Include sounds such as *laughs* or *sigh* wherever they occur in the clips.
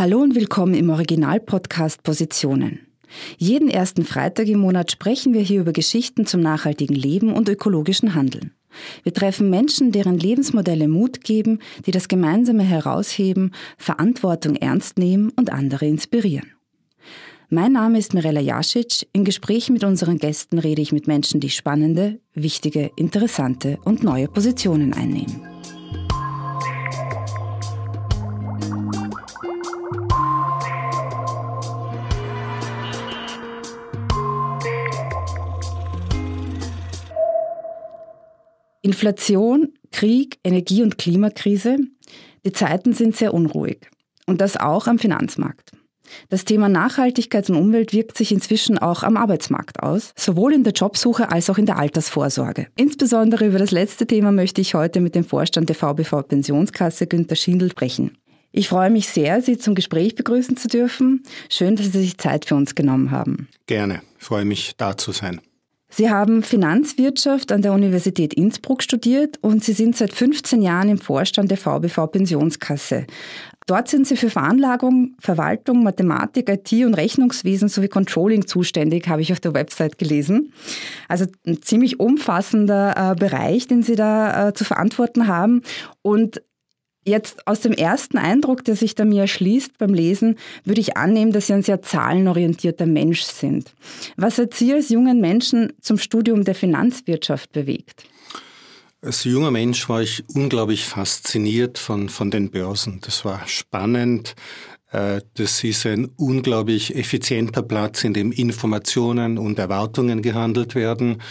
Hallo und willkommen im Original-Podcast Positionen. Jeden ersten Freitag im Monat sprechen wir hier über Geschichten zum nachhaltigen Leben und ökologischen Handeln. Wir treffen Menschen, deren Lebensmodelle Mut geben, die das Gemeinsame herausheben, Verantwortung ernst nehmen und andere inspirieren. Mein Name ist Mirella Jasic. In Gesprächen mit unseren Gästen rede ich mit Menschen, die spannende, wichtige, interessante und neue Positionen einnehmen. Inflation, Krieg, Energie- und Klimakrise. Die Zeiten sind sehr unruhig. Und das auch am Finanzmarkt. Das Thema Nachhaltigkeit und Umwelt wirkt sich inzwischen auch am Arbeitsmarkt aus, sowohl in der Jobsuche als auch in der Altersvorsorge. Insbesondere über das letzte Thema möchte ich heute mit dem Vorstand der VBV Pensionskasse Günter Schindel sprechen. Ich freue mich sehr, Sie zum Gespräch begrüßen zu dürfen. Schön, dass Sie sich Zeit für uns genommen haben. Gerne, ich freue mich, da zu sein. Sie haben Finanzwirtschaft an der Universität Innsbruck studiert und Sie sind seit 15 Jahren im Vorstand der VBV Pensionskasse. Dort sind Sie für Veranlagung, Verwaltung, Mathematik, IT und Rechnungswesen sowie Controlling zuständig, habe ich auf der Website gelesen. Also ein ziemlich umfassender äh, Bereich, den Sie da äh, zu verantworten haben. Und Jetzt aus dem ersten Eindruck, der sich da mir erschließt beim Lesen, würde ich annehmen, dass Sie ein sehr zahlenorientierter Mensch sind. Was hat Sie als jungen Menschen zum Studium der Finanzwirtschaft bewegt? Als junger Mensch war ich unglaublich fasziniert von, von den Börsen. Das war spannend. Äh, das ist ein unglaublich effizienter Platz, in dem Informationen und Erwartungen gehandelt werden.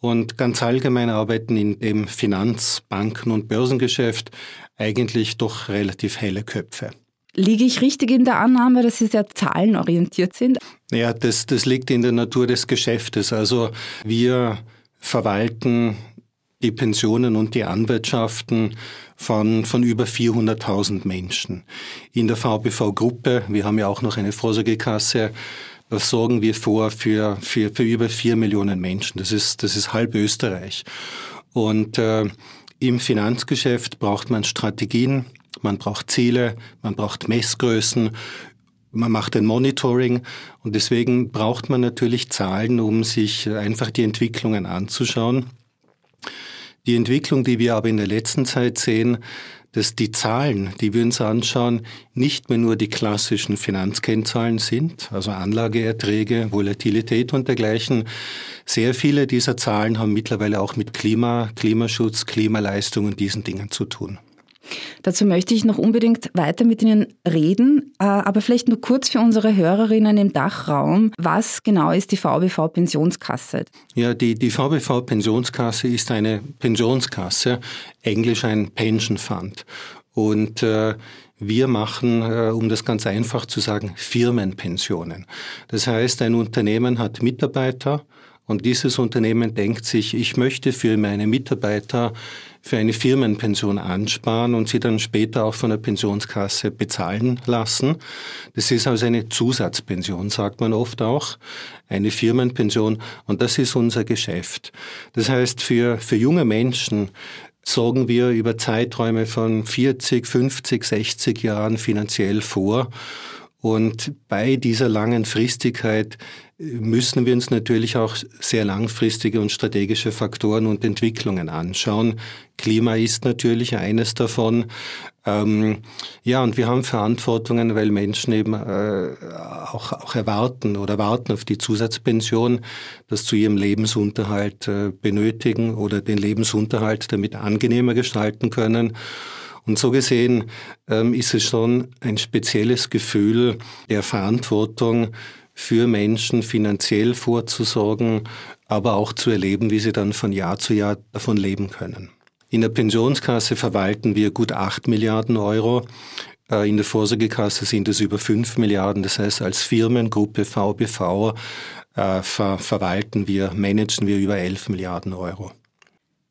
Und ganz allgemein arbeiten in dem Finanz-, Banken- und Börsengeschäft eigentlich doch relativ helle Köpfe. Liege ich richtig in der Annahme, dass Sie sehr zahlenorientiert sind? Ja, das, das liegt in der Natur des Geschäftes. Also wir verwalten die Pensionen und die Anwaltschaften von, von über 400.000 Menschen. In der VBV-Gruppe, wir haben ja auch noch eine Vorsorgekasse, da sorgen wir vor für, für, für über vier Millionen Menschen. Das ist, das ist halb Österreich. Und äh, im Finanzgeschäft braucht man Strategien, man braucht Ziele, man braucht Messgrößen, man macht ein Monitoring und deswegen braucht man natürlich Zahlen, um sich einfach die Entwicklungen anzuschauen. Die Entwicklung, die wir aber in der letzten Zeit sehen, dass die Zahlen, die wir uns anschauen, nicht mehr nur die klassischen Finanzkennzahlen sind, also Anlageerträge, Volatilität und dergleichen. Sehr viele dieser Zahlen haben mittlerweile auch mit Klima, Klimaschutz, Klimaleistung und diesen Dingen zu tun. Dazu möchte ich noch unbedingt weiter mit Ihnen reden, äh, aber vielleicht nur kurz für unsere Hörerinnen im Dachraum. Was genau ist die VBV Pensionskasse? Ja, die, die VBV Pensionskasse ist eine Pensionskasse, englisch ein Pension Fund. Und äh, wir machen, äh, um das ganz einfach zu sagen, Firmenpensionen. Das heißt, ein Unternehmen hat Mitarbeiter und dieses Unternehmen denkt sich, ich möchte für meine Mitarbeiter für eine Firmenpension ansparen und sie dann später auch von der Pensionskasse bezahlen lassen. Das ist also eine Zusatzpension, sagt man oft auch, eine Firmenpension und das ist unser Geschäft. Das heißt, für, für junge Menschen sorgen wir über Zeiträume von 40, 50, 60 Jahren finanziell vor und bei dieser langen Fristigkeit müssen wir uns natürlich auch sehr langfristige und strategische Faktoren und Entwicklungen anschauen. Klima ist natürlich eines davon. Ähm, ja, und wir haben Verantwortungen, weil Menschen eben äh, auch, auch erwarten oder warten auf die Zusatzpension, das zu ihrem Lebensunterhalt äh, benötigen oder den Lebensunterhalt damit angenehmer gestalten können. Und so gesehen ähm, ist es schon ein spezielles Gefühl der Verantwortung, für Menschen finanziell vorzusorgen, aber auch zu erleben, wie sie dann von Jahr zu Jahr davon leben können. In der Pensionskasse verwalten wir gut acht Milliarden Euro. Äh, in der Vorsorgekasse sind es über fünf Milliarden. Das heißt, als Firmengruppe VBV äh, ver verwalten wir, managen wir über elf Milliarden Euro.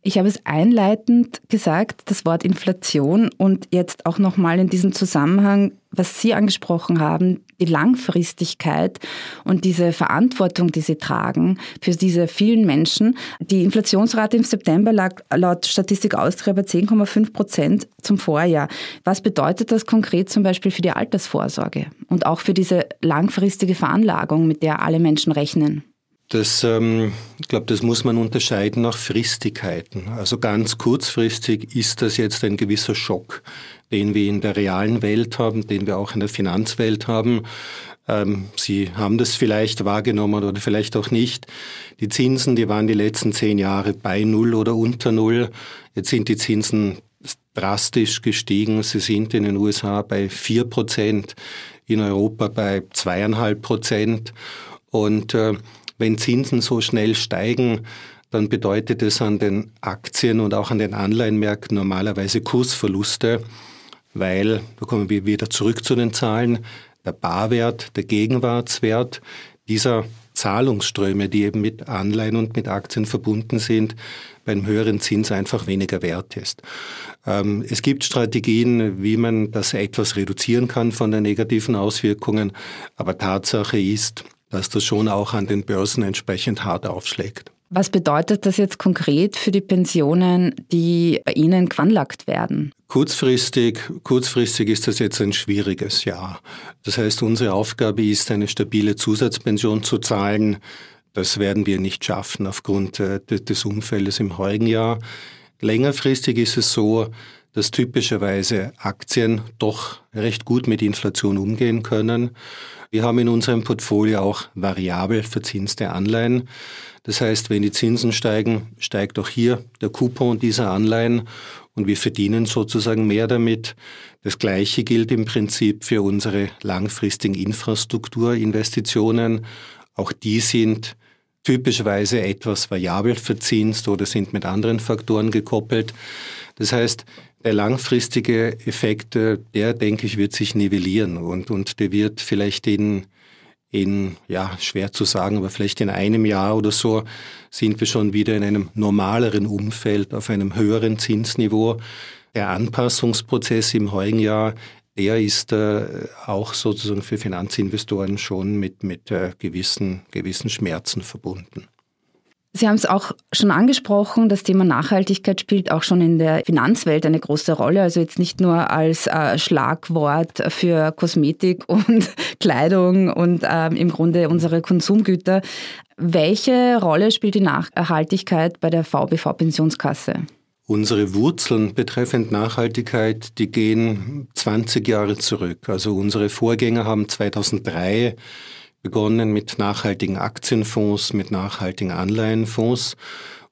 Ich habe es einleitend gesagt, das Wort Inflation und jetzt auch nochmal in diesem Zusammenhang, was Sie angesprochen haben, die Langfristigkeit und diese Verantwortung, die Sie tragen für diese vielen Menschen. Die Inflationsrate im September lag laut Statistik Austria bei 10,5 Prozent zum Vorjahr. Was bedeutet das konkret zum Beispiel für die Altersvorsorge und auch für diese langfristige Veranlagung, mit der alle Menschen rechnen? Das, ähm, ich glaube, das muss man unterscheiden nach Fristigkeiten. Also ganz kurzfristig ist das jetzt ein gewisser Schock, den wir in der realen Welt haben, den wir auch in der Finanzwelt haben. Ähm, Sie haben das vielleicht wahrgenommen oder vielleicht auch nicht. Die Zinsen, die waren die letzten zehn Jahre bei Null oder unter Null. Jetzt sind die Zinsen drastisch gestiegen. Sie sind in den USA bei vier Prozent, in Europa bei zweieinhalb Prozent. Und äh, wenn Zinsen so schnell steigen, dann bedeutet es an den Aktien und auch an den Anleihenmärkten normalerweise Kursverluste, weil, da kommen wir wieder zurück zu den Zahlen, der Barwert, der Gegenwartswert dieser Zahlungsströme, die eben mit Anleihen und mit Aktien verbunden sind, beim höheren Zins einfach weniger wert ist. Ähm, es gibt Strategien, wie man das etwas reduzieren kann von den negativen Auswirkungen, aber Tatsache ist, dass das schon auch an den Börsen entsprechend hart aufschlägt. Was bedeutet das jetzt konkret für die Pensionen, die bei Ihnen gewanlagt werden? Kurzfristig, kurzfristig ist das jetzt ein schwieriges Jahr. Das heißt, unsere Aufgabe ist, eine stabile Zusatzpension zu zahlen. Das werden wir nicht schaffen aufgrund äh, des Umfeldes im heurigen Jahr. Längerfristig ist es so, dass typischerweise Aktien doch recht gut mit Inflation umgehen können. Wir haben in unserem Portfolio auch variabel verzinste Anleihen. Das heißt, wenn die Zinsen steigen, steigt auch hier der Coupon dieser Anleihen und wir verdienen sozusagen mehr damit. Das Gleiche gilt im Prinzip für unsere langfristigen Infrastrukturinvestitionen. Auch die sind typischerweise etwas variabel verzinst oder sind mit anderen Faktoren gekoppelt. Das heißt, der langfristige Effekt, äh, der denke ich, wird sich nivellieren und, und der wird vielleicht in, in, ja, schwer zu sagen, aber vielleicht in einem Jahr oder so sind wir schon wieder in einem normaleren Umfeld, auf einem höheren Zinsniveau. Der Anpassungsprozess im heutigen Jahr, der ist äh, auch sozusagen für Finanzinvestoren schon mit, mit äh, gewissen, gewissen Schmerzen verbunden. Sie haben es auch schon angesprochen, das Thema Nachhaltigkeit spielt auch schon in der Finanzwelt eine große Rolle. Also jetzt nicht nur als äh, Schlagwort für Kosmetik *laughs* und Kleidung und äh, im Grunde unsere Konsumgüter. Welche Rolle spielt die Nachhaltigkeit bei der VBV Pensionskasse? Unsere Wurzeln betreffend Nachhaltigkeit, die gehen 20 Jahre zurück. Also unsere Vorgänger haben 2003 begonnen mit nachhaltigen Aktienfonds, mit nachhaltigen Anleihenfonds.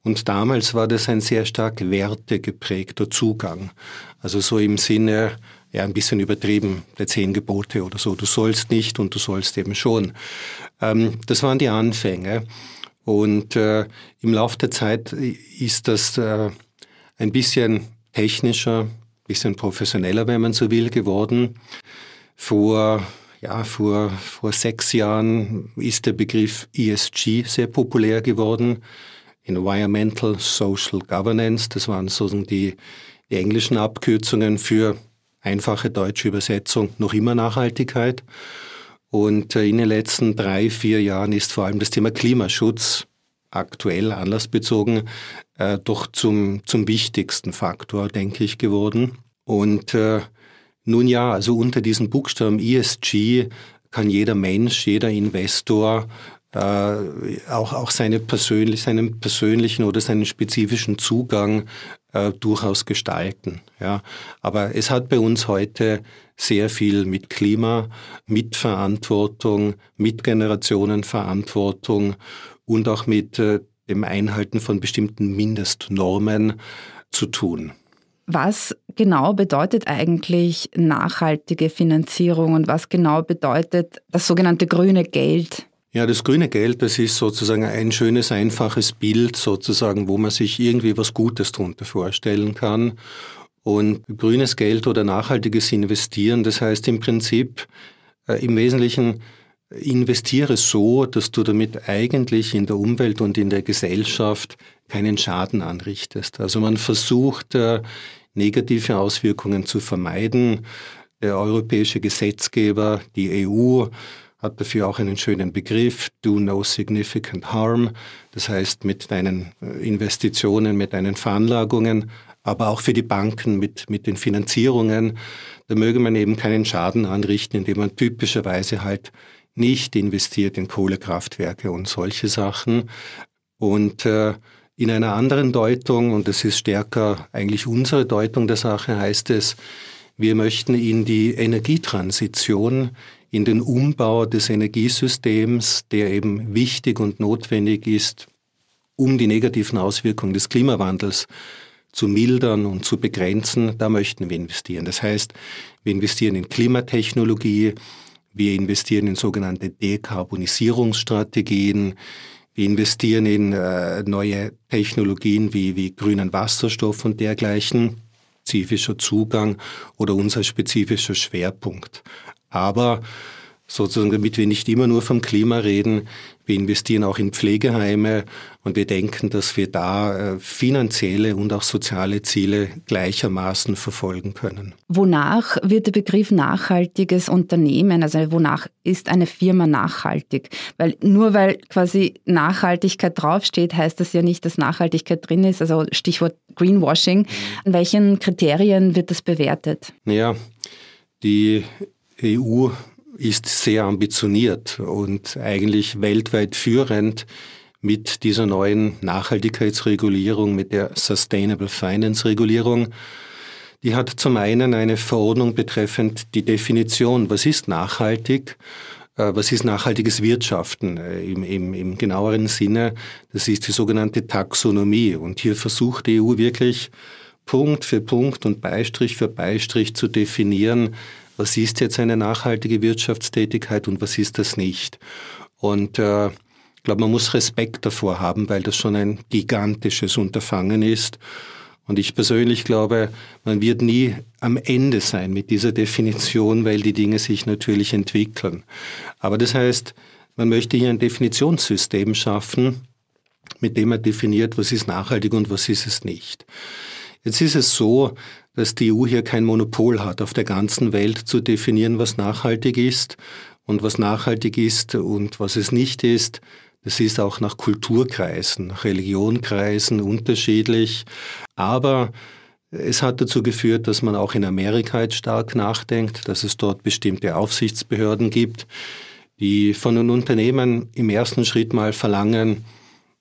Und damals war das ein sehr stark wertegeprägter Zugang. Also so im Sinne, ja, ein bisschen übertrieben, der zehn Gebote oder so. Du sollst nicht und du sollst eben schon. Ähm, das waren die Anfänge. Und äh, im Laufe der Zeit ist das äh, ein bisschen technischer, ein bisschen professioneller, wenn man so will, geworden. Vor ja, vor, vor sechs Jahren ist der Begriff ESG sehr populär geworden. Environmental Social Governance, das waren sozusagen die, die englischen Abkürzungen für einfache deutsche Übersetzung, noch immer Nachhaltigkeit. Und äh, in den letzten drei, vier Jahren ist vor allem das Thema Klimaschutz aktuell anlassbezogen äh, doch zum, zum wichtigsten Faktor, denke ich, geworden. Und äh, nun ja, also unter diesem Buchstaben ESG kann jeder Mensch, jeder Investor äh, auch, auch seine persönlich, seinen persönlichen oder seinen spezifischen Zugang äh, durchaus gestalten. Ja. Aber es hat bei uns heute sehr viel mit Klima, mit Verantwortung, mit Generationenverantwortung und auch mit äh, dem Einhalten von bestimmten Mindestnormen zu tun. Was genau bedeutet eigentlich nachhaltige Finanzierung und was genau bedeutet das sogenannte grüne Geld? Ja, das grüne Geld, das ist sozusagen ein schönes, einfaches Bild sozusagen, wo man sich irgendwie was Gutes darunter vorstellen kann. Und grünes Geld oder nachhaltiges Investieren, das heißt im Prinzip äh, im Wesentlichen investiere so, dass du damit eigentlich in der Umwelt und in der Gesellschaft keinen Schaden anrichtest. Also man versucht, äh, negative Auswirkungen zu vermeiden. Der europäische Gesetzgeber, die EU, hat dafür auch einen schönen Begriff, do no significant harm. Das heißt, mit deinen äh, Investitionen, mit deinen Veranlagungen, aber auch für die Banken mit, mit den Finanzierungen, da möge man eben keinen Schaden anrichten, indem man typischerweise halt nicht investiert in Kohlekraftwerke und solche Sachen. Und äh, in einer anderen Deutung, und das ist stärker eigentlich unsere Deutung der Sache, heißt es, wir möchten in die Energietransition, in den Umbau des Energiesystems, der eben wichtig und notwendig ist, um die negativen Auswirkungen des Klimawandels zu mildern und zu begrenzen, da möchten wir investieren. Das heißt, wir investieren in Klimatechnologie, wir investieren in sogenannte Dekarbonisierungsstrategien. Wir investieren in äh, neue Technologien wie, wie grünen Wasserstoff und dergleichen, spezifischer Zugang oder unser spezifischer Schwerpunkt. Aber sozusagen, damit wir nicht immer nur vom Klima reden, wir investieren auch in Pflegeheime und wir denken, dass wir da äh, finanzielle und auch soziale Ziele gleichermaßen verfolgen können. Wonach wird der Begriff nachhaltiges Unternehmen, also wonach ist eine Firma nachhaltig? Weil nur weil quasi Nachhaltigkeit draufsteht, heißt das ja nicht, dass Nachhaltigkeit drin ist. Also Stichwort Greenwashing. An welchen Kriterien wird das bewertet? Ja, die EU ist sehr ambitioniert und eigentlich weltweit führend mit dieser neuen Nachhaltigkeitsregulierung, mit der Sustainable Finance Regulierung. Die hat zum einen eine Verordnung betreffend die Definition, was ist nachhaltig, äh, was ist nachhaltiges Wirtschaften äh, im, im, im genaueren Sinne. Das ist die sogenannte Taxonomie. Und hier versucht die EU wirklich Punkt für Punkt und Beistrich für Beistrich zu definieren, was ist jetzt eine nachhaltige Wirtschaftstätigkeit und was ist das nicht. Und äh, ich glaube, man muss Respekt davor haben, weil das schon ein gigantisches Unterfangen ist. Und ich persönlich glaube, man wird nie am Ende sein mit dieser Definition, weil die Dinge sich natürlich entwickeln. Aber das heißt, man möchte hier ein Definitionssystem schaffen, mit dem man definiert, was ist nachhaltig und was ist es nicht. Jetzt ist es so, dass die EU hier kein Monopol hat, auf der ganzen Welt zu definieren, was nachhaltig ist und was nachhaltig ist und was es nicht ist. Das ist auch nach Kulturkreisen, nach Religionkreisen unterschiedlich. Aber es hat dazu geführt, dass man auch in Amerika jetzt stark nachdenkt, dass es dort bestimmte Aufsichtsbehörden gibt, die von den Unternehmen im ersten Schritt mal verlangen,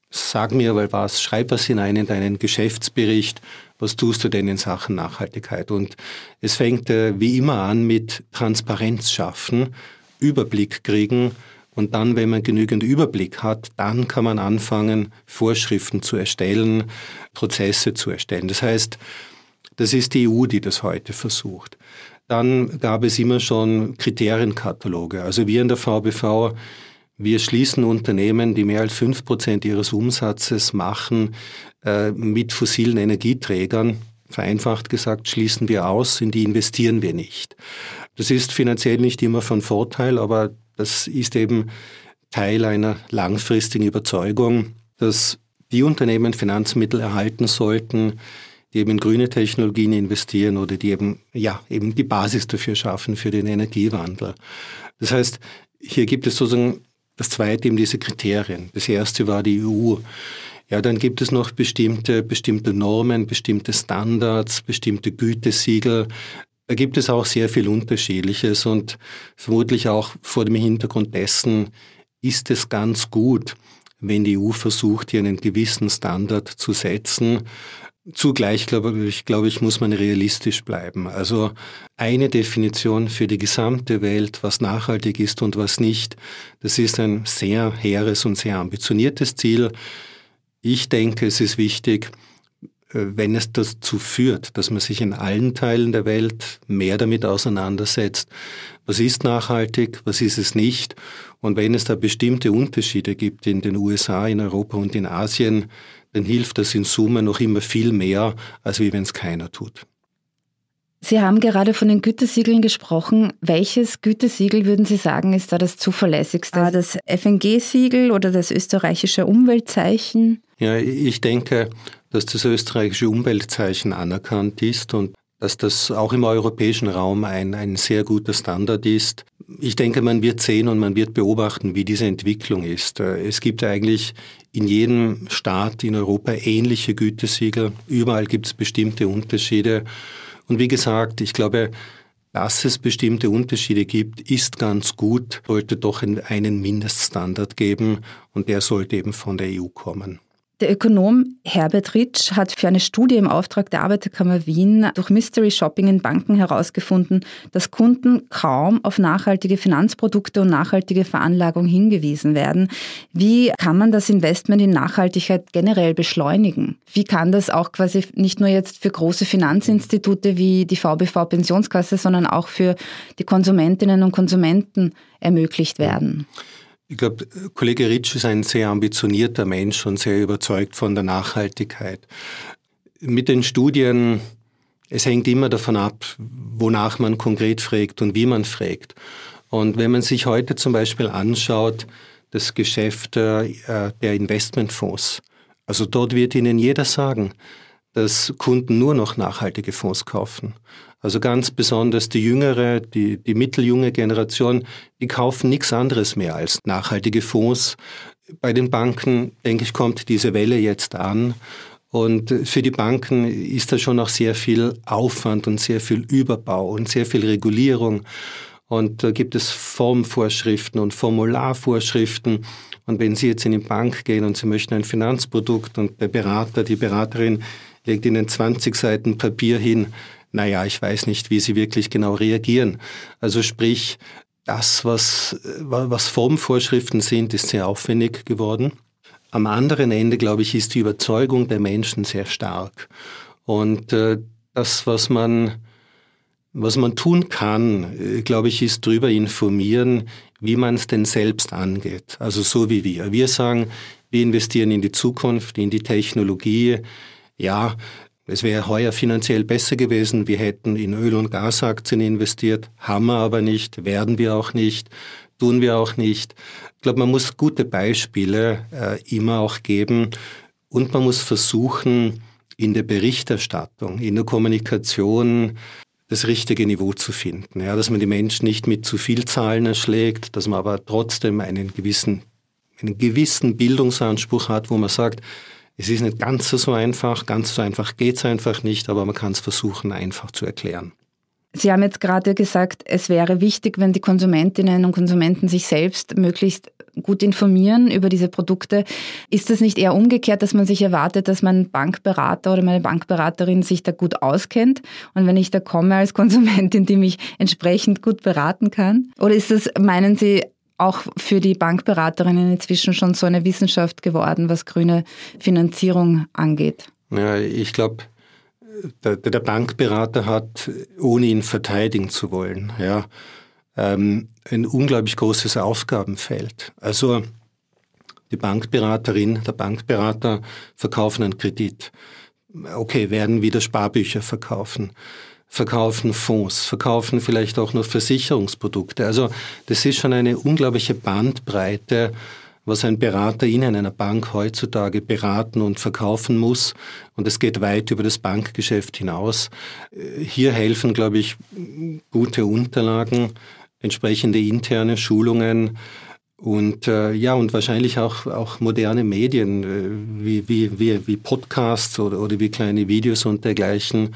sag mir weil was, schreib was hinein in deinen Geschäftsbericht, was tust du denn in Sachen Nachhaltigkeit? Und es fängt äh, wie immer an mit Transparenz schaffen, Überblick kriegen und dann, wenn man genügend Überblick hat, dann kann man anfangen, Vorschriften zu erstellen, Prozesse zu erstellen. Das heißt, das ist die EU, die das heute versucht. Dann gab es immer schon Kriterienkataloge. Also wir in der VBV wir schließen Unternehmen, die mehr als fünf Prozent ihres Umsatzes machen, äh, mit fossilen Energieträgern. Vereinfacht gesagt, schließen wir aus, in die investieren wir nicht. Das ist finanziell nicht immer von Vorteil, aber das ist eben Teil einer langfristigen Überzeugung, dass die Unternehmen Finanzmittel erhalten sollten, die eben in grüne Technologien investieren oder die eben, ja, eben die Basis dafür schaffen für den Energiewandel. Das heißt, hier gibt es sozusagen das zweite eben diese Kriterien. Das erste war die EU. Ja, dann gibt es noch bestimmte, bestimmte Normen, bestimmte Standards, bestimmte Gütesiegel. Da gibt es auch sehr viel Unterschiedliches und vermutlich auch vor dem Hintergrund dessen ist es ganz gut, wenn die EU versucht, hier einen gewissen Standard zu setzen, Zugleich, glaube ich, glaube ich, muss man realistisch bleiben. Also eine Definition für die gesamte Welt, was nachhaltig ist und was nicht, das ist ein sehr hehres und sehr ambitioniertes Ziel. Ich denke, es ist wichtig, äh, wenn es dazu führt, dass man sich in allen Teilen der Welt mehr damit auseinandersetzt, was ist nachhaltig, was ist es nicht. Und wenn es da bestimmte Unterschiede gibt in den USA, in Europa und in Asien, dann hilft das in Summe noch immer viel mehr, als wie wenn es keiner tut. Sie haben gerade von den Gütesiegeln gesprochen. Welches Gütesiegel würden Sie sagen, ist da das zuverlässigste? Ah, das FNG-Siegel oder das österreichische Umweltzeichen? Ja, ich denke, dass das österreichische Umweltzeichen anerkannt ist und dass das auch im europäischen Raum ein, ein sehr guter Standard ist. Ich denke, man wird sehen und man wird beobachten, wie diese Entwicklung ist. Es gibt eigentlich in jedem Staat in Europa ähnliche Gütesiegel. Überall gibt es bestimmte Unterschiede. Und wie gesagt, ich glaube, dass es bestimmte Unterschiede gibt, ist ganz gut, sollte doch einen Mindeststandard geben und der sollte eben von der EU kommen. Der Ökonom Herbert Ritsch hat für eine Studie im Auftrag der Arbeiterkammer Wien durch Mystery Shopping in Banken herausgefunden, dass Kunden kaum auf nachhaltige Finanzprodukte und nachhaltige Veranlagung hingewiesen werden. Wie kann man das Investment in Nachhaltigkeit generell beschleunigen? Wie kann das auch quasi nicht nur jetzt für große Finanzinstitute wie die VBV Pensionskasse, sondern auch für die Konsumentinnen und Konsumenten ermöglicht werden? Ich glaube, Kollege Ritsch ist ein sehr ambitionierter Mensch und sehr überzeugt von der Nachhaltigkeit. Mit den Studien, es hängt immer davon ab, wonach man konkret fragt und wie man fragt. Und wenn man sich heute zum Beispiel anschaut, das Geschäft äh, der Investmentfonds, also dort wird Ihnen jeder sagen, dass Kunden nur noch nachhaltige Fonds kaufen. Also ganz besonders die jüngere, die, die mitteljunge Generation, die kaufen nichts anderes mehr als nachhaltige Fonds. Bei den Banken, denke ich, kommt diese Welle jetzt an. Und für die Banken ist da schon noch sehr viel Aufwand und sehr viel Überbau und sehr viel Regulierung. Und da gibt es Formvorschriften und Formularvorschriften. Und wenn Sie jetzt in die Bank gehen und Sie möchten ein Finanzprodukt und der Berater, die Beraterin legt Ihnen 20 Seiten Papier hin, naja, ich weiß nicht, wie sie wirklich genau reagieren. Also sprich, das, was, was Formvorschriften sind, ist sehr aufwendig geworden. Am anderen Ende, glaube ich, ist die Überzeugung der Menschen sehr stark. Und äh, das, was man, was man tun kann, äh, glaube ich, ist darüber informieren, wie man es denn selbst angeht. Also so wie wir. Wir sagen, wir investieren in die Zukunft, in die Technologie. Ja, es wäre heuer finanziell besser gewesen, wir hätten in Öl- und Gasaktien investiert, haben wir aber nicht, werden wir auch nicht, tun wir auch nicht. Ich glaube, man muss gute Beispiele äh, immer auch geben und man muss versuchen, in der Berichterstattung, in der Kommunikation das richtige Niveau zu finden. Ja, dass man die Menschen nicht mit zu viel Zahlen erschlägt, dass man aber trotzdem einen gewissen, einen gewissen Bildungsanspruch hat, wo man sagt, es ist nicht ganz so einfach, ganz so einfach geht es einfach nicht, aber man kann es versuchen, einfach zu erklären. Sie haben jetzt gerade gesagt, es wäre wichtig, wenn die Konsumentinnen und Konsumenten sich selbst möglichst gut informieren über diese Produkte. Ist es nicht eher umgekehrt, dass man sich erwartet, dass mein Bankberater oder meine Bankberaterin sich da gut auskennt und wenn ich da komme als *laughs* Konsumentin, die mich entsprechend gut beraten kann? Oder ist das, meinen Sie, auch für die Bankberaterinnen inzwischen schon so eine Wissenschaft geworden, was grüne Finanzierung angeht? Ja, ich glaube, der, Bankberater hat, ohne ihn verteidigen zu wollen, ja, ähm, ein unglaublich großes Aufgabenfeld. Also die Bankberaterin, der Bankberater verkaufen einen Kredit. Okay, werden wieder Sparbücher verkaufen verkaufen Fonds, verkaufen vielleicht auch noch Versicherungsprodukte. Also das ist schon eine unglaubliche Bandbreite, was ein Berater in einer Bank heutzutage beraten und verkaufen muss. Und es geht weit über das Bankgeschäft hinaus. Hier helfen, glaube ich, gute Unterlagen, entsprechende interne Schulungen und äh, ja, und wahrscheinlich auch, auch moderne Medien äh, wie, wie, wie, wie Podcasts oder, oder wie kleine Videos und dergleichen,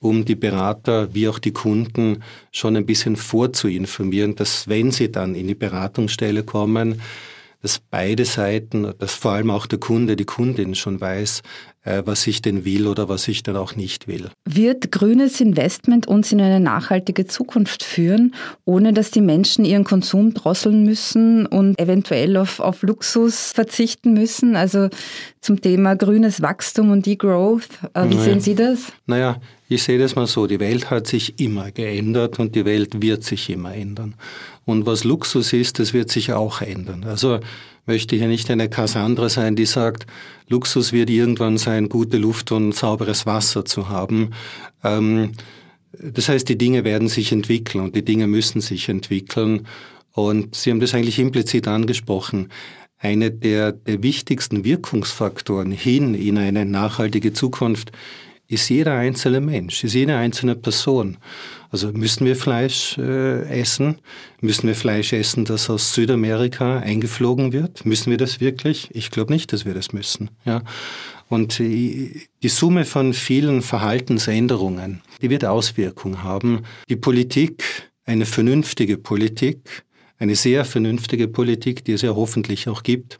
um die Berater wie auch die Kunden schon ein bisschen vorzuinformieren, dass wenn sie dann in die Beratungsstelle kommen, dass beide Seiten, dass vor allem auch der Kunde, die Kundin schon weiß, äh, was ich denn will oder was ich dann auch nicht will. Wird grünes Investment uns in eine nachhaltige Zukunft führen, ohne dass die Menschen ihren Konsum drosseln müssen und eventuell auf, auf Luxus verzichten müssen? Also zum Thema grünes Wachstum und Degrowth. Äh, wie naja. sehen Sie das? Naja, ich sehe das mal so, die Welt hat sich immer geändert und die Welt wird sich immer ändern. Und was Luxus ist, das wird sich auch ändern. Also möchte hier nicht eine Cassandra sein, die sagt, Luxus wird irgendwann sein, gute Luft und sauberes Wasser zu haben. Ähm, Das heißt, die Dinge werden sich entwickeln und die Dinge müssen sich entwickeln. Und Sie haben das eigentlich implizit angesprochen. Eine der, der wichtigsten Wirkungsfaktoren hin in eine nachhaltige Zukunft ist jeder einzelne Mensch, ist jede einzelne Person. Also müssen wir Fleisch äh, essen? Müssen wir Fleisch essen, das aus Südamerika eingeflogen wird? Müssen wir das wirklich? Ich glaube nicht, dass wir das müssen. Ja. Und die Summe von vielen Verhaltensänderungen, die wird Auswirkungen haben. Die Politik, eine vernünftige Politik, eine sehr vernünftige Politik, die es ja hoffentlich auch gibt,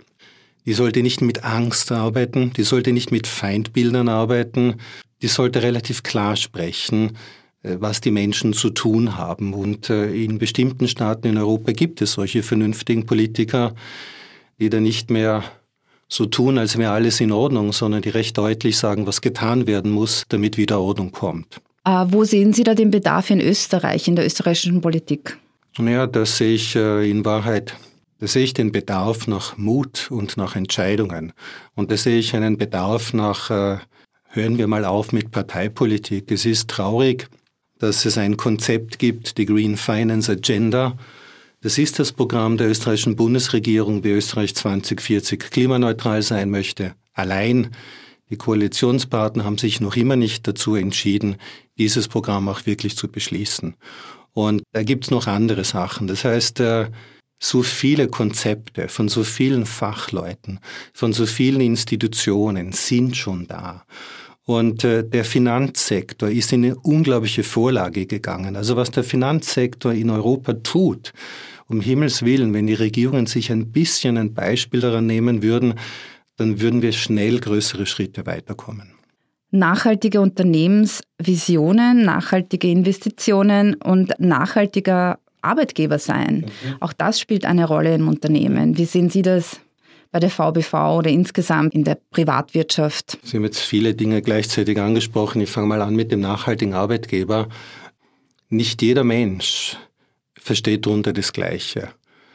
die sollte nicht mit Angst arbeiten, die sollte nicht mit Feindbildern arbeiten, die sollte relativ klar sprechen, äh, was die Menschen zu tun haben. Und äh, in bestimmten Staaten in Europa gibt es solche vernünftigen Politiker, die da nicht mehr so tun, als wäre alles in Ordnung, sondern die recht deutlich sagen, was getan werden muss, damit wieder Ordnung kommt. Äh, wo sehen Sie da den Bedarf in Österreich, in der österreichischen Politik? Naja, das sehe ich in Wahrheit, da sehe ich den Bedarf nach Mut und nach Entscheidungen. Und da sehe ich einen Bedarf nach, hören wir mal auf mit Parteipolitik. Es ist traurig, dass es ein Konzept gibt, die Green Finance Agenda, das ist das Programm der österreichischen Bundesregierung, wie Österreich 2040 klimaneutral sein möchte. Allein die Koalitionspartner haben sich noch immer nicht dazu entschieden, dieses Programm auch wirklich zu beschließen. Und da gibt's noch andere Sachen. Das heißt, äh, so viele Konzepte von so vielen Fachleuten, von so vielen Institutionen sind schon da. Und äh, der Finanzsektor ist in eine unglaubliche Vorlage gegangen. Also was der Finanzsektor in Europa tut, um Himmels Willen, wenn die Regierungen sich ein bisschen ein Beispiel daran nehmen würden, dann würden wir schnell größere Schritte weiterkommen. Nachhaltige Unternehmensvisionen, nachhaltige Investitionen und nachhaltiger Arbeitgeber sein. Mhm. Auch das spielt eine Rolle im Unternehmen. Wie sehen Sie das bei der VBV oder insgesamt in der Privatwirtschaft? Sie haben jetzt viele Dinge gleichzeitig angesprochen. Ich fange mal an mit dem nachhaltigen Arbeitgeber. Nicht jeder Mensch versteht darunter das Gleiche.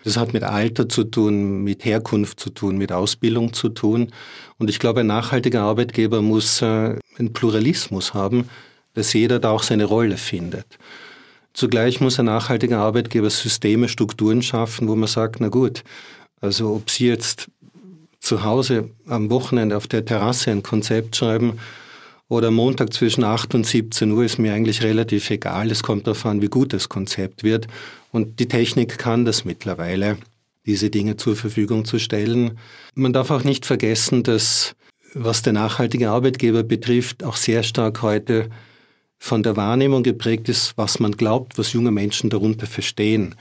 Das hat mit Alter zu tun, mit Herkunft zu tun, mit Ausbildung zu tun. Und ich glaube, ein nachhaltiger Arbeitgeber muss äh, einen Pluralismus haben, dass jeder da auch seine Rolle findet. Zugleich muss ein nachhaltiger Arbeitgeber Systeme, Strukturen schaffen, wo man sagt, na gut, also ob Sie jetzt zu Hause am Wochenende auf der Terrasse ein Konzept schreiben oder Montag zwischen 8 und 17 Uhr ist mir eigentlich relativ egal. Es kommt darauf an, wie gut das Konzept wird. Und die Technik kann das mittlerweile, diese Dinge zur Verfügung zu stellen. Man darf auch nicht vergessen, dass was der nachhaltige Arbeitgeber betrifft, auch sehr stark heute von der Wahrnehmung geprägt ist, was man glaubt, was junge Menschen darunter verstehen.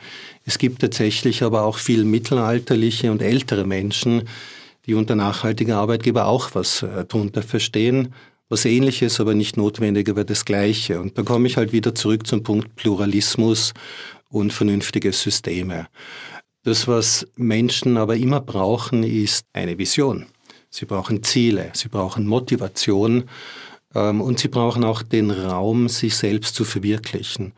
Es gibt tatsächlich aber auch viel mittelalterliche und ältere Menschen, die unter nachhaltiger Arbeitgeber auch was äh, darunter verstehen was ähnliches, aber nicht notwendig, aber das Gleiche. Und da komme ich halt wieder zurück zum Punkt Pluralismus und vernünftige Systeme. Das, was Menschen aber immer brauchen, ist eine Vision. Sie brauchen Ziele, sie brauchen Motivation ähm, und sie brauchen auch den Raum, sich selbst zu verwirklichen.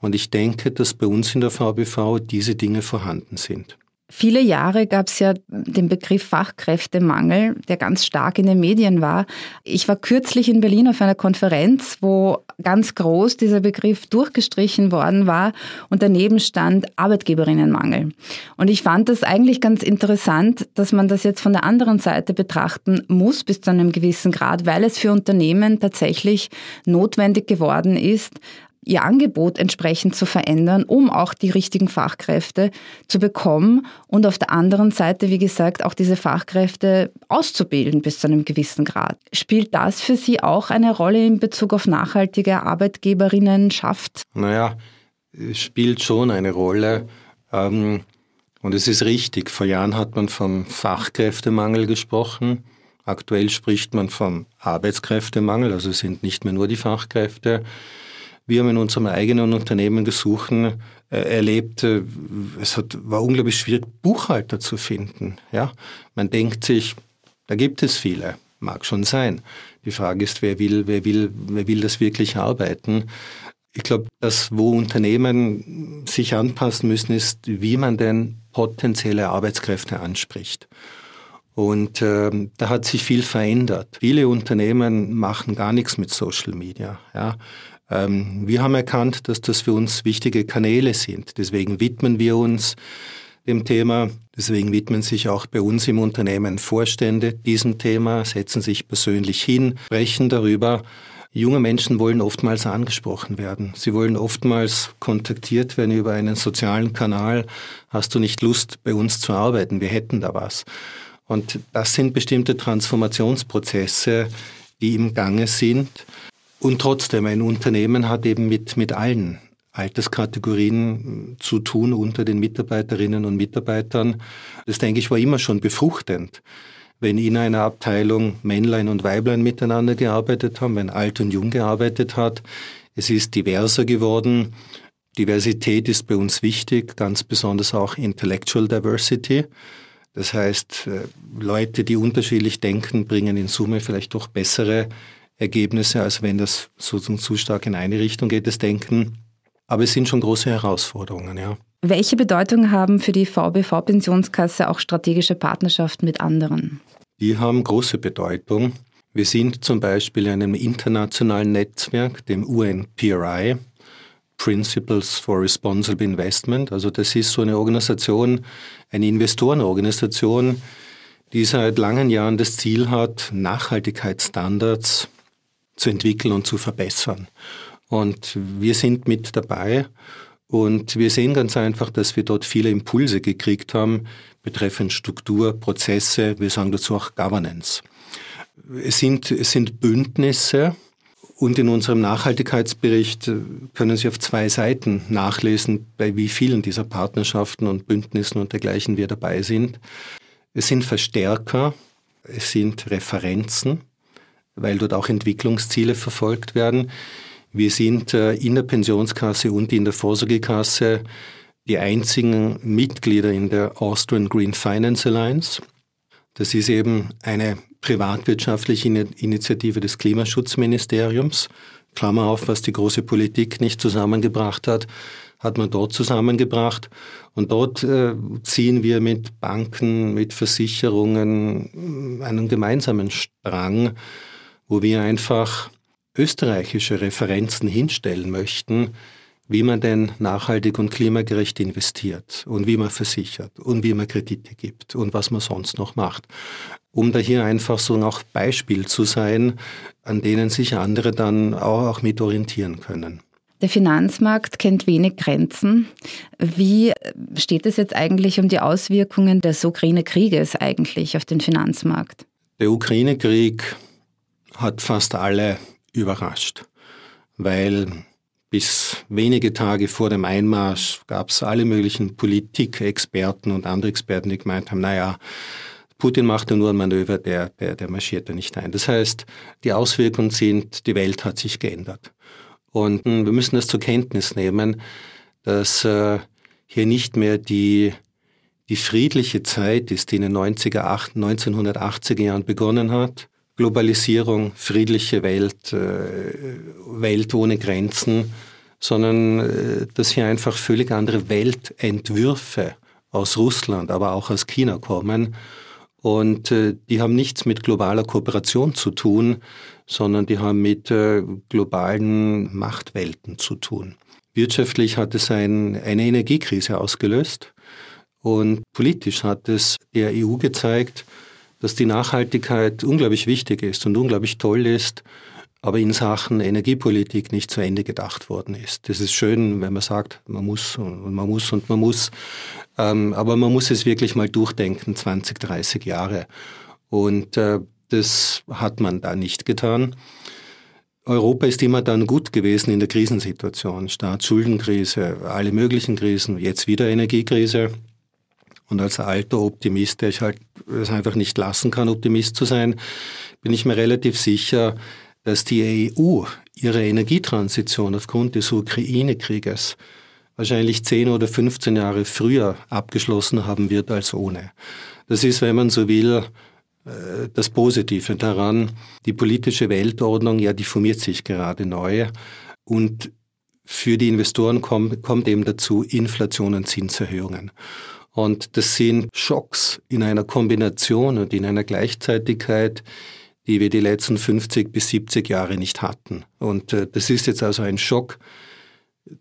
Und ich denke, dass bei uns in der VBV diese Dinge vorhanden sind. Viele Jahre gab es ja den Begriff Fachkräftemangel, der ganz stark in den Medien war. Ich war kürzlich in Berlin auf einer Konferenz, wo ganz groß dieser Begriff durchgestrichen worden war und daneben stand Arbeitgeberinnenmangel. Und ich fand das eigentlich ganz interessant, dass man das jetzt von der anderen Seite betrachten muss bis zu einem gewissen Grad, weil es für Unternehmen tatsächlich notwendig geworden ist, ihr Angebot entsprechend zu verändern, um auch die richtigen Fachkräfte zu bekommen und auf der anderen Seite, wie gesagt, auch diese Fachkräfte auszubilden bis zu einem gewissen Grad. Spielt das für Sie auch eine Rolle in Bezug auf nachhaltige Arbeitgeberinnenschaft? Naja, spielt schon eine Rolle. Ähm, und es ist richtig, vor Jahren hat man vom Fachkräftemangel gesprochen. Aktuell spricht man vom Arbeitskräftemangel, also es sind nicht mehr nur die Fachkräfte. Wir haben in unserem eigenen Unternehmen gesucht, äh, erlebt, äh, es hat, war unglaublich schwierig, Buchhalter zu finden. Ja? Man denkt sich, da gibt es viele, mag schon sein. Die Frage ist, wer will, wer will, wer will das wirklich arbeiten? Ich glaube, dass wo Unternehmen sich anpassen müssen, ist, wie man denn potenzielle Arbeitskräfte anspricht. Und äh, da hat sich viel verändert. Viele Unternehmen machen gar nichts mit Social Media. Ja? Ähm, wir haben erkannt, dass das für uns wichtige Kanäle sind. Deswegen widmen wir uns dem Thema. Deswegen widmen sich auch bei uns im Unternehmen Vorstände diesem Thema, setzen sich persönlich hin, sprechen darüber. Junge Menschen wollen oftmals angesprochen werden. Sie wollen oftmals kontaktiert werden über einen sozialen Kanal. Hast du nicht Lust, bei uns zu arbeiten? Wir hätten da was. Und das sind bestimmte Transformationsprozesse, die im Gange sind. Und trotzdem, ein Unternehmen hat eben mit, mit allen Alterskategorien zu tun unter den Mitarbeiterinnen und Mitarbeitern. Das, denke ich, war immer schon befruchtend. Wenn in einer Abteilung Männlein und Weiblein miteinander gearbeitet haben, wenn alt und jung gearbeitet hat. Es ist diverser geworden. Diversität ist bei uns wichtig, ganz besonders auch Intellectual Diversity. Das heißt, äh, Leute, die unterschiedlich denken, bringen in Summe vielleicht doch bessere Ergebnisse, als wenn das so zu stark in eine Richtung geht, das Denken. Aber es sind schon große Herausforderungen, ja. Welche Bedeutung haben für die VBV-Pensionskasse auch strategische Partnerschaften mit anderen? Die haben große Bedeutung. Wir sind zum Beispiel in einem internationalen Netzwerk, dem UNPRI, Principles for Responsible Investment. Also das ist so eine Organisation, eine Investorenorganisation, die seit langen Jahren das Ziel hat, Nachhaltigkeitsstandards zu entwickeln und zu verbessern. Und wir sind mit dabei und wir sehen ganz einfach, dass wir dort viele Impulse gekriegt haben betreffend Struktur, Prozesse, wir sagen dazu auch Governance. Es sind, es sind Bündnisse und in unserem Nachhaltigkeitsbericht können Sie auf zwei Seiten nachlesen, bei wie vielen dieser Partnerschaften und Bündnissen und dergleichen wir dabei sind. Es sind Verstärker, es sind Referenzen, weil dort auch Entwicklungsziele verfolgt werden. Wir sind äh, in der Pensionskasse und in der Vorsorgekasse die einzigen Mitglieder in der Austrian Green Finance Alliance. Das ist eben eine privatwirtschaftliche Initiative des Klimaschutzministeriums. Klammer auf, was die große Politik nicht zusammengebracht hat, hat man dort zusammengebracht. Und dort äh, ziehen wir mit Banken, mit Versicherungen einen gemeinsamen Strang, wo wir einfach österreichische Referenzen hinstellen möchten, wie man denn nachhaltig und klimagerecht investiert und wie man versichert und wie man Kredite gibt und was man sonst noch macht. Um da hier einfach so noch Beispiel zu sein, an denen sich andere dann auch, mit orientieren können. Der Finanzmarkt kennt wenig Grenzen. Wie steht es jetzt eigentlich um die Auswirkungen des Ukraine-Krieges eigentlich auf den Finanzmarkt? Der Ukraine-Krieg hat fast alle überrascht, weil bis wenige Tage vor dem Einmarsch gab es alle möglichen Politikexperten und andere Experten, die gemeint haben, naja, Putin macht ja nur ein Manöver, der, der, der marschiert da nicht ein. Das heißt, die Auswirkungen sind, die Welt hat sich geändert. Und hm, wir müssen das zur Kenntnis nehmen, dass äh, hier nicht mehr die, die friedliche Zeit ist, die in den 90er, 1980er Jahren begonnen hat, Globalisierung, friedliche Welt, äh, Welt ohne Grenzen, sondern äh, dass hier einfach völlig andere Weltentwürfe aus Russland, aber auch aus China kommen. Und äh, die haben nichts mit globaler Kooperation zu tun, sondern die haben mit globalen Machtwelten zu tun. Wirtschaftlich hat es ein, eine Energiekrise ausgelöst und politisch hat es der EU gezeigt, dass die Nachhaltigkeit unglaublich wichtig ist und unglaublich toll ist, aber in Sachen Energiepolitik nicht zu Ende gedacht worden ist. Das ist schön, wenn man sagt, man muss und man muss und man muss, ähm, aber man muss es wirklich mal durchdenken, 20, 30 Jahre. Und äh, das hat man da nicht getan. Europa ist immer dann gut gewesen in der Krisensituation. Staatsschuldenkrise, alle möglichen Krisen, jetzt wieder Energiekrise. Und als alter Optimist, der ich halt es einfach nicht lassen kann, Optimist zu sein, bin ich mir relativ sicher, dass die EU ihre Energietransition aufgrund des Ukraine-Krieges wahrscheinlich 10 oder 15 Jahre früher abgeschlossen haben wird als ohne. Das ist, wenn man so will, äh, das Positive daran. Die politische Weltordnung, ja, die formiert sich gerade neu. Und für die Investoren kommt, kommt eben dazu Inflation und Zinserhöhungen. Und das sind Schocks in einer Kombination und in einer Gleichzeitigkeit, die wir die letzten 50 bis 70 Jahre nicht hatten. Und äh, das ist jetzt also ein Schock,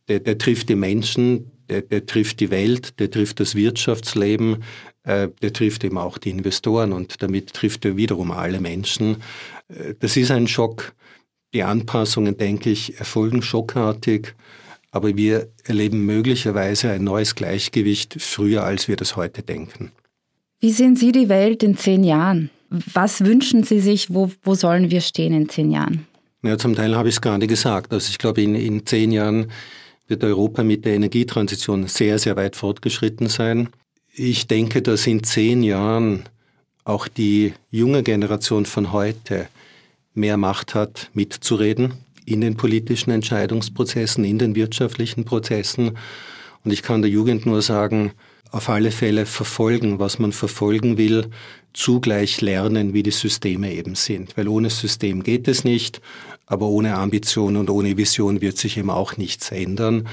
der, der trifft die Menschen, der, der, trifft die Welt, der trifft das Wirtschaftsleben, äh, der trifft eben auch die Investoren und damit trifft er wiederum alle Menschen. Äh, das ist ein Schock. Die Anpassungen, denke ich, erfolgen schockartig, aber wir erleben möglicherweise ein neues Gleichgewicht früher, als wir das heute denken. Wie sehen Sie die Welt in zehn Jahren? Was wünschen Sie sich? Wo, wo sollen wir stehen in zehn Jahren? Ja, zum Teil habe ich es gerade gesagt. Also ich glaube, in, in zehn Jahren wird Europa mit der Energietransition sehr, sehr weit fortgeschritten sein. Ich denke, dass in zehn Jahren auch die junge Generation von heute mehr Macht hat, mitzureden in den politischen Entscheidungsprozessen, in den wirtschaftlichen Prozessen. Und ich kann der Jugend nur sagen, auf alle Fälle verfolgen, was man verfolgen will, zugleich lernen, wie die Systeme eben sind. Weil ohne System geht es nicht, aber ohne Ambition und ohne Vision wird sich eben auch nichts ändern.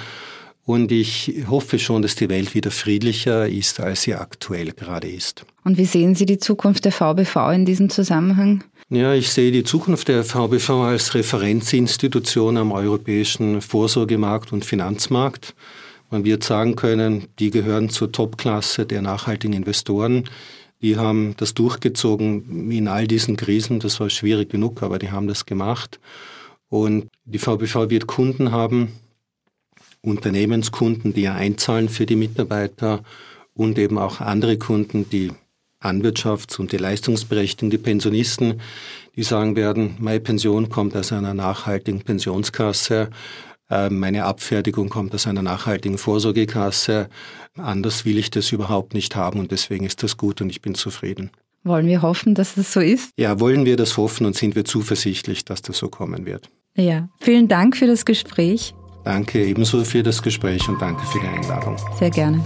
Und ich hoffe schon, dass die Welt wieder friedlicher ist, als sie aktuell gerade ist. Und wie sehen Sie die Zukunft der VBV in diesem Zusammenhang? Ja, ich sehe die Zukunft der VBV als Referenzinstitution am europäischen Vorsorgemarkt und Finanzmarkt. Man wird sagen können, die gehören zur Topklasse der nachhaltigen Investoren. Die haben das durchgezogen in all diesen Krisen. Das war schwierig genug, aber die haben das gemacht. Und die VBV wird Kunden haben, Unternehmenskunden, die ja einzahlen für die Mitarbeiter und eben auch andere Kunden, die Anwirtschafts- und die Leistungsberechtigten, die Pensionisten, die sagen werden, meine Pension kommt aus einer nachhaltigen Pensionskasse, äh, meine Abfertigung kommt aus einer nachhaltigen Vorsorgekasse. Anders will ich das überhaupt nicht haben und deswegen ist das gut und ich bin zufrieden. Wollen wir hoffen, dass das so ist? Ja, wollen wir das hoffen und sind wir zuversichtlich, dass das so kommen wird. Ja, vielen Dank für das Gespräch. Danke ebenso für das Gespräch und danke für die Einladung. Sehr gerne.